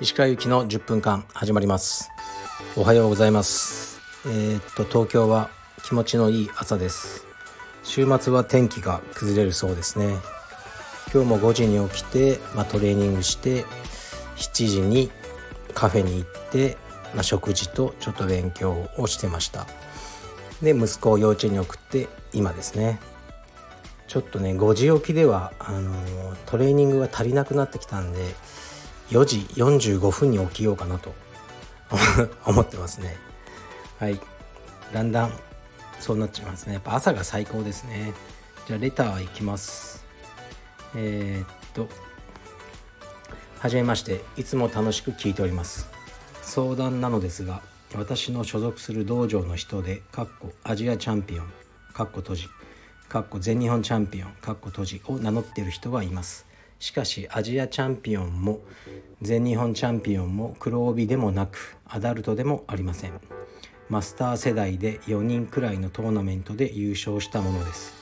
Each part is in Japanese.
石川由紀の10分間始まります。おはようございます。えー、っと東京は気持ちのいい朝です。週末は天気が崩れるそうですね。今日も5時に起きて、まあ、トレーニングして7時にカフェに行って、まあ、食事とちょっと勉強をしてました。で息子を幼稚園に送って今ですね。ちょっとね5時起きではあのトレーニングが足りなくなってきたんで4時45分に起きようかなと 思ってますね。はい。だんだんそうなっちゃいますね。やっぱ朝が最高ですね。じゃあレターいきます。えー、っとはじめまして。いつも楽しく聞いております。相談なのですが私の所属する道場の人でかっこアジアチャンピオンかっこ閉じ。かっこ全日本チャンピオンかっこ閉じを名乗っている人がいます。しかしアジアチャンピオンも全日本チャンピオンも黒帯でもなくアダルトでもありません。マスター世代で4人くらいのトーナメントで優勝したものです。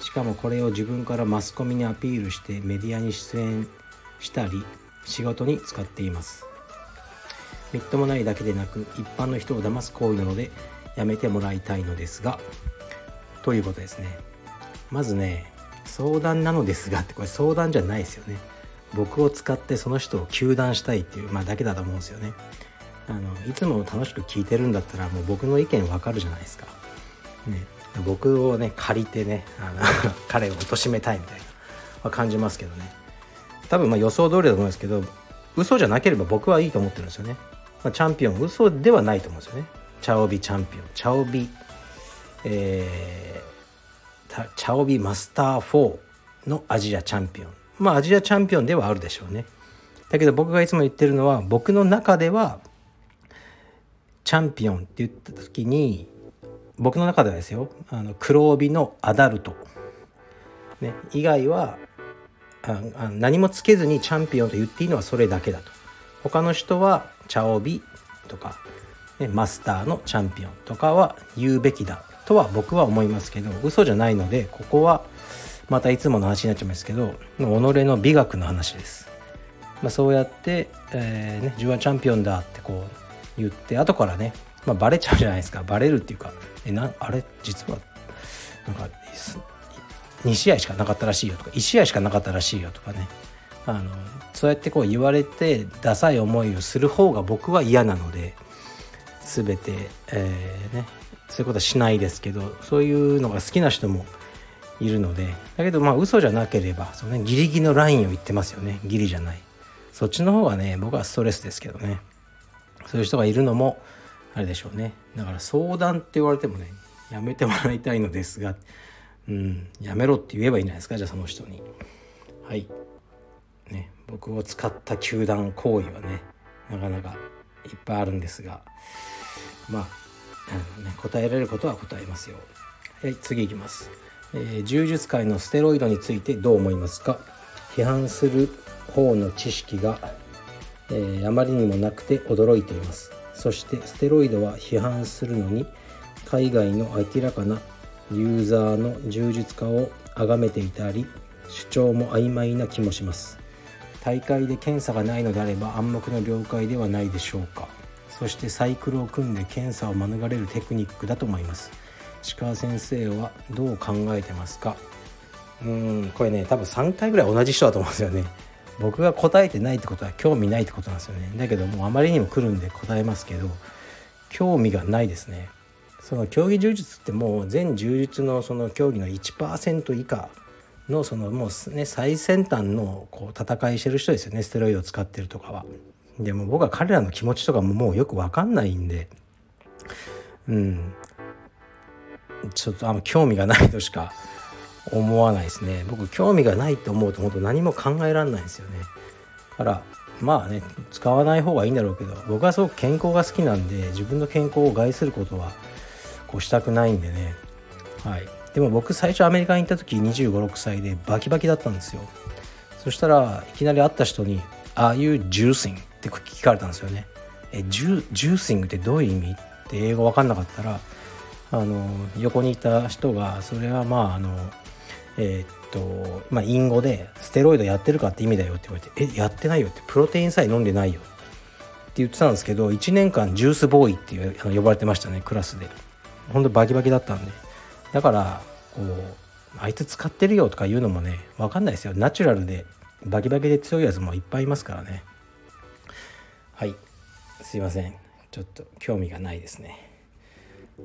しかもこれを自分からマスコミにアピールしてメディアに出演したり仕事に使っています。みっともないだけでなく一般の人を騙す行為なのでやめてもらいたいのですがということですね。まずね相談なのですがってこれ相談じゃないですよね。僕を使ってその人を糾弾したいっていう、まあ、だけだと思うんですよね。あのいつも楽しく聞いてるんだったらもう僕の意見わかるじゃないですか、ね、僕をね借りてねあの 彼を貶めたいみたいな、まあ、感じますけどね。多分まあ予想通りだと思うんですけど嘘じゃなければ僕はいいと思ってるんですよね、まあ、チャンピオン嘘ではないと思うんですよね。チャオビチャンピオン。チャオビえー、チャオビマスター4のアジアチャンピオン。まあアジアチャンピオンではあるでしょうね。だけど僕がいつも言ってるのは僕の中ではチャンピオンって言った時に僕の中ではですよあの黒帯のアダルト、ね、以外はああ何もつけずにチャンピオンと言っていいのはそれだけだと。他の人は茶帯とか、ね、マスターのチャンピオンとかは言うべきだ。とは僕は思いますけど嘘じゃないのでここはまたいつもの話になっちゃいますけど己の美学の話です、まあ、そうやって、えーね、自分はチャンピオンだってこう言って後からね、まあ、バレちゃうじゃないですか。バレるっていうかえなあれ？実はなんか2試合しかなかったらしいよとか1試合しかなかったらしいよとかね。あのそうやってこう言われてダサい思いをする方が僕は嫌なので全て、えー、ね、そういうことはしないですけどそういうのが好きな人もいるのでだけどまあ嘘じゃなければその、ね、ギリギリのラインを言ってますよね。ギリじゃない。そっちの方がね僕はストレスですけどね。そういう人がいるのもあれでしょうね。だから相談って言われてもねやめてもらいたいのですがうんやめろって言えばいいんじゃないですかじゃあその人に。はい。ね僕を使った球団行為はねなかなかいっぱいあるんですがまああの、ね、答えられることは答えますよ。はい次いきます。えー、柔術界のステロイドについてどう思いますか？批判する方の知識が、えー、あまりにもなくて驚いています。そしてステロイドは批判するのに海外の明らかなユーザーの柔術家を崇めていたり主張も曖昧な気もします。大会で検査がないのであれば暗黙の了解ではないでしょうか。そしてサイクルを組んで検査を免れるテクニックだと思います。石川先生はどう考えてますか？うんこれね多分3回ぐらい同じ人だと思うんですよね。僕が答えてないってことは興味ないってことなんですよね。だけどもうあまりにも来るんで答えますけど興味がないですね。その競技柔術ってもう全柔術のその競技の1%以下のそのもうね最先端のこう戦いしてる人ですよね。ステロイドを使ってるとかは。でも僕は彼らの気持ちとかももうよく分かんないんでうん。ちょっとあんま興味がないとしか思わないですね。僕興味がないって思うと本当何も考えられないんですよね。だからまあね使わない方がいいんだろうけど僕はすごく健康が好きなんで自分の健康を害することはこうしたくないんでね。はい。でも僕最初アメリカに行った時2 5 6歳でバキバキだったんですよ。そしたらいきなり会った人に「ああいうジューシング」って聞かれたんですよね。えジュジューシングってどういう意味？って英語分かんなかったらあの横にいた人がそれはまああのえー、っとまあ隠語で「ステロイドやってるかって意味だよ」って言われて「えやってないよ」って「プロテインさえ飲んでないよ」って言ってたんですけど1年間ジュースボーイっていうあの呼ばれてましたねクラスで。ほんとバキバキだったんで。だからこうあいつ使ってるよとか言うのもね分かんないですよ。ナチュラルでバキバキで強いやつもいっぱいいますからね。はい。すいません。ちょっと興味がないですね。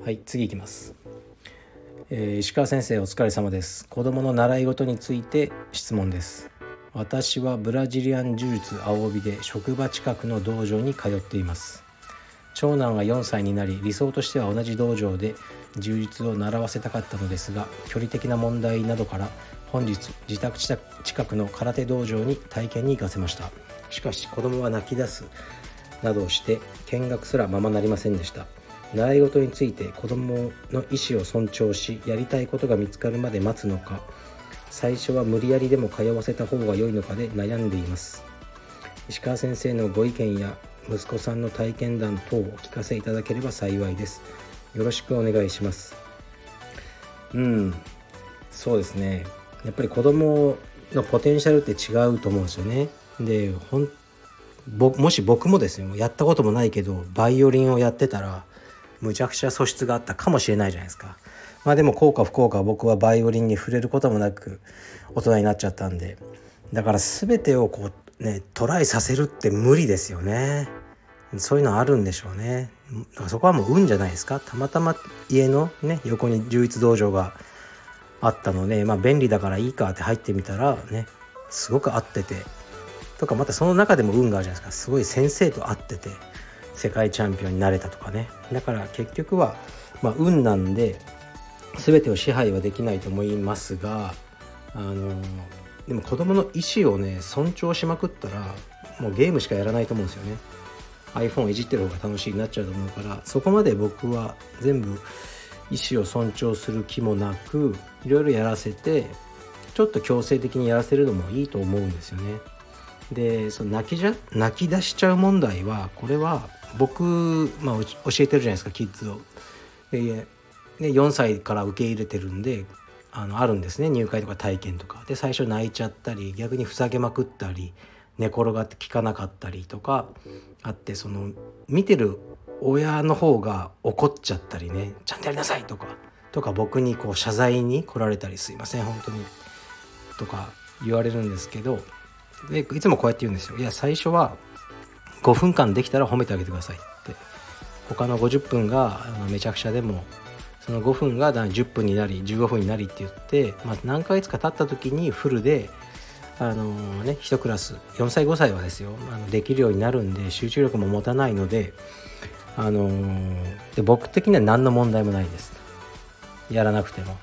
はい次いきます、えー、石川先生お疲れ様です。子供の習い事について質問です。私はブラジリアン柔術青帯で職場近くの道場に通っています。長男が4歳になり理想としては同じ道場で充実を習わせたかったのですが距離的な問題などから本日自宅近くの空手道場に体験に行かせました。しかし子供は泣き出すなどをして見学すらままなりませんでした。習い事について子供の意思を尊重しやりたいことが見つかるまで待つのか最初は無理やりでも通わせた方が良いのかで悩んでいます。石川先生のご意見や息子さんの体験談等をお聞かせいただければ幸いです。よろしくお願いします。うんそうですね。やっぱり子供のポテンシャルって違うと思うんですよね。でほんもし僕もですねやったこともないけどバイオリンをやってたらむちゃくちゃ素質があったかもしれないじゃないですか。まあでも効果不効果僕はバイオリンに触れることもなく大人になっちゃったんで。だから全てをこうねトライさせるって無理ですよね。そういうのあるんでしょうね。だからそこはもう運じゃないですか。たまたま家のね横に充実道場があったのでまあ便利だからいいかって入ってみたらねすごく合ってて。とかまたその中でも運があるじゃないですか。すごい先生と会ってて世界チャンピオンになれたとかね。だから結局は、まあ、運なんで全てを支配はできないと思いますがあのでも子供の意思をね尊重しまくったらもうゲームしかやらないと思うんですよね。iPhone いじってる方が楽しいになっちゃうと思うからそこまで僕は全部意思を尊重する気もなくいろいろやらせてちょっと強制的にやらせるのもいいと思うんですよね。でその泣きじゃ泣き出しちゃう問題はこれは僕、まあ、教えてるじゃないですかキッズを。でね、4歳から受け入れてるんであのあるんですね入会とか体験とかで最初泣いちゃったり逆にふざけまくったり寝転がって聞かなかったりとかあってその見てる親の方が怒っちゃったりねちゃんとやりなさいとかとか僕にこう謝罪に来られたりすいません本当にとか言われるんですけどでいつもこうやって言うんですよ。いや最初は5分間できたら褒めてあげてくださいって。他の50分がめちゃくちゃでもその5分が10分になり15分になりって言って、まあ、何ヶ月か経った時にフルであの、ね1クラス4歳5歳はですよあのできるようになるんで集中力も持たないのであの、で僕的には何の問題もないです。やらなくても。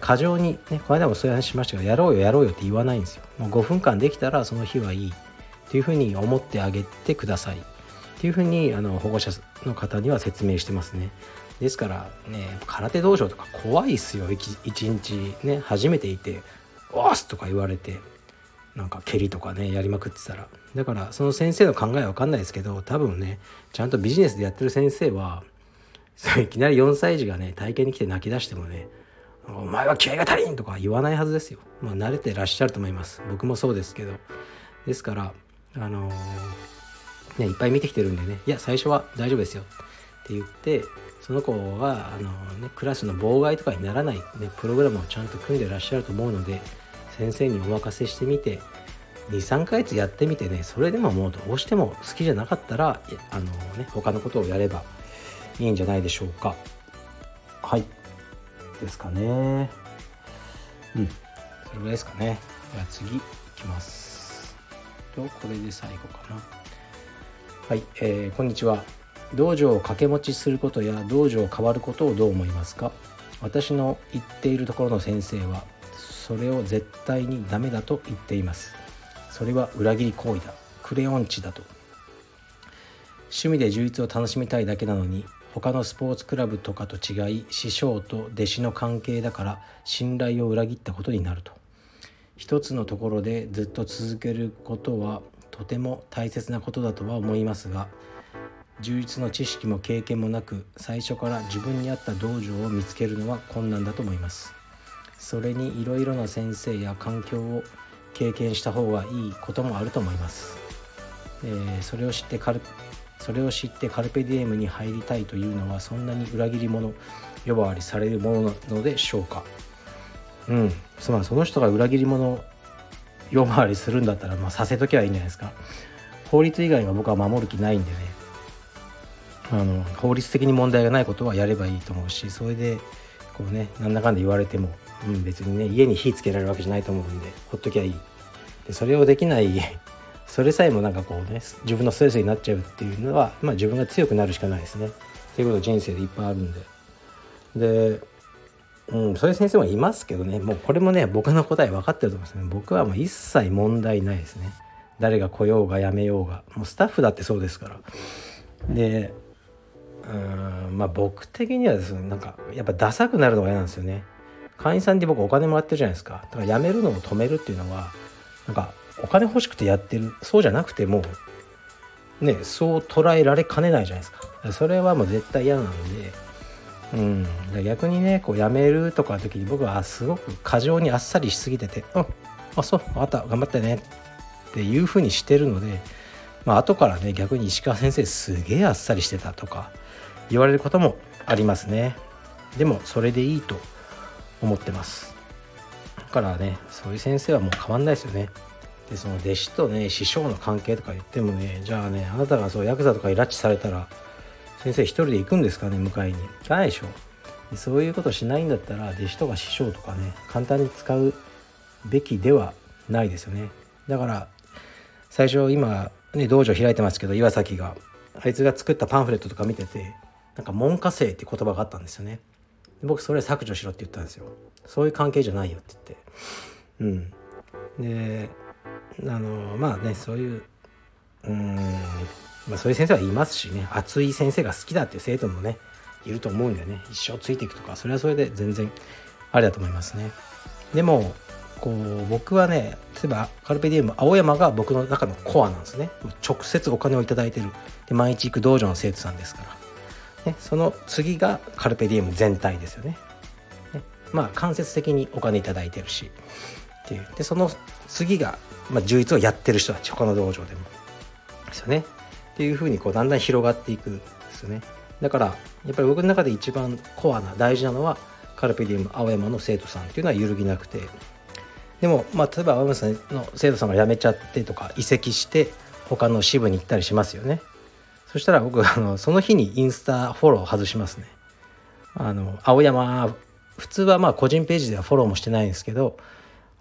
過剰にねこの間もそういう話しましたがやろうよやろうよって言わないんですよ。もう5分間できたらその日はいい。っていうふうに思ってあげてください。っていうふうにあの保護者の方には説明してますね。ですからね空手道場とか怖いっすよ。一日ね初めていて「おーす!」とか言われてなんか蹴りとかねやりまくってたら。だからその先生の考えは分かんないですけど多分ねちゃんとビジネスでやってる先生はいきなり4歳児がね体験に来て泣き出してもね「お前は気合が足りん!」とか言わないはずですよ。まあ慣れてらっしゃると思います僕もそうですけどですからあのー、ねいっぱい見てきてるんでね「いや最初は大丈夫ですよ」って言ってその子があの、ね、クラスの妨害とかにならない、ね、プログラムをちゃんと組んでらっしゃると思うので先生にお任せしてみて23ヶ月やってみてねそれでももうどうしても好きじゃなかったらあのね他のことをやればいいんじゃないでしょうかはいですかね。うん。それぐらいですかね。では次いきます。とこれで最後かな。はい、えー、こんにちは。道場を掛け持ちすることや道場を変わることをどう思いますか？私の言っているところの先生はそれを絶対にダメだと言っています。それは裏切り行為だ。クレヨン値だと。趣味で充実を楽しみたいだけなのに他のスポーツクラブとかと違い師匠と弟子の関係だから信頼を裏切ったことになると。一つのところでずっと続けることはとても大切なことだとは思いますが充実の知識も経験もなく最初から自分に合った道場を見つけるのは困難だと思います。それにいろいろな先生や環境を経験した方がいいこともあると思います、えー、それを知ってそれを知ってカルペディエムに入りたいというのはそんなに裏切り者呼ばわりされるものなのでしょうか。うん。つまりその人が裏切り者呼ばわりするんだったら、まあ、させときゃいいんじゃないですか。法律以外は僕は守る気ないんでね。あの法律的に問題がないことはやればいいと思うしそれでこうねなんだかんだ言われても、うん、別にね家に火つけられるわけじゃないと思うんでほっときゃいい。でそれをできないそれさえもなんかこうね自分のストレスになっちゃうっていうのは、まあ、自分が強くなるしかないですね。っていうこと人生でいっぱいあるんで。でうん、そういう先生もいますけどね。もうこれもね僕の答え分かってると思いますね。僕はもう一切問題ないですね。誰が来ようが辞めようが。もうスタッフだってそうですから。でうんまあ僕的にはですねなんかやっぱダサくなるのが嫌なんですよね。会員さんで僕お金もらってるじゃないですか。だから辞めるのを止めるっていうのはなんかお金欲しくてやってるそうじゃなくてもねそう捉えられかねないじゃないですか。それはもう絶対嫌なんで。うん。逆にねこう辞めるとかの時に僕はすごく過剰にあっさりしすぎてて「うん。あそう。分かった。頑張ってね」っていうふうにしてるのでまあ後からね逆に石川先生すげえあっさりしてたとか言われることもありますね。でもそれでいいと思ってます。だからねそういう先生はもう変わんないですよね。でその弟子とね師匠の関係とか言ってもねじゃあねあなたがそうヤクザとかに拉致されたら先生一人で行くんですかね迎えに。行かないでしょ。でそういうことしないんだったら弟子とか師匠とかね簡単に使うべきではないですよね。だから最初今ね道場開いてますけど岩崎が。あいつが作ったパンフレットとか見ててなんか文科生って言葉があったんですよね。僕それ削除しろって言ったんですよ。そういう関係じゃないよって言って。うん。であのまあねそういううんまあそういう先生はいますしね。熱い先生が好きだっていう生徒もねいると思うんでね。一生ついていくとかそれはそれで全然ありだと思いますね。でもこう僕はね例えばカルペディウム青山が僕の中のコアなんですね。直接お金を頂いてる。で毎日行く道場の生徒さんですから。ね、その次がカルペディウム全体ですよね。ねまあ間接的にお金頂いてるし。っていう。でその次が、まあ、充実をやってる人たち他の道場でもですよね。っていうふうにこうだんだん広がっていくんですよね。だからやっぱり僕の中で一番コアな大事なのはカルペディウム青山の生徒さんっていうのは揺るぎなくてでも、まあ、例えば青山さんの生徒さんが辞めちゃってとか移籍して他の支部に行ったりしますよね。そしたら僕あのその日にインスタフォロー外しますねあの青山普通はまあ個人ページではフォローもしてないんですけど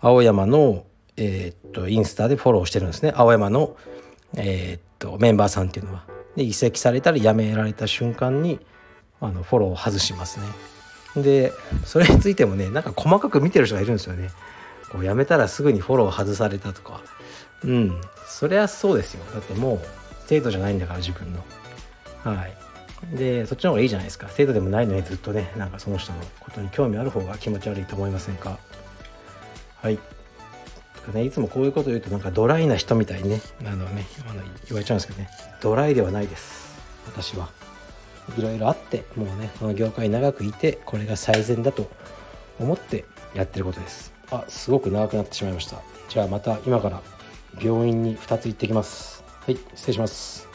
青山のえー、っとインスタでフォローしてるんですね。青山のえー、っとメンバーさんっていうのは。で移籍されたり辞められた瞬間にあのフォローを外しますね。でそれについてもねなんか細かく見てる人がいるんですよね。こう辞めたらすぐにフォロー外されたとか。うん。そりゃそうですよ。だってもう生徒じゃないんだから自分の。はい。でそっちの方がいいじゃないですか。生徒でもないのにずっとねなんかその人のことに興味ある方が気持ち悪いと思いませんか？はい。ね、いつもこういうこと言うとなんかドライな人みたいにねあのねあの言われちゃうんですけどね。ドライではないです。私は。いろいろあってもうねこの業界長くいてこれが最善だと思ってやってることです。あすごく長くなってしまいました。じゃあまた今から病院に2つ行ってきます。はい失礼します。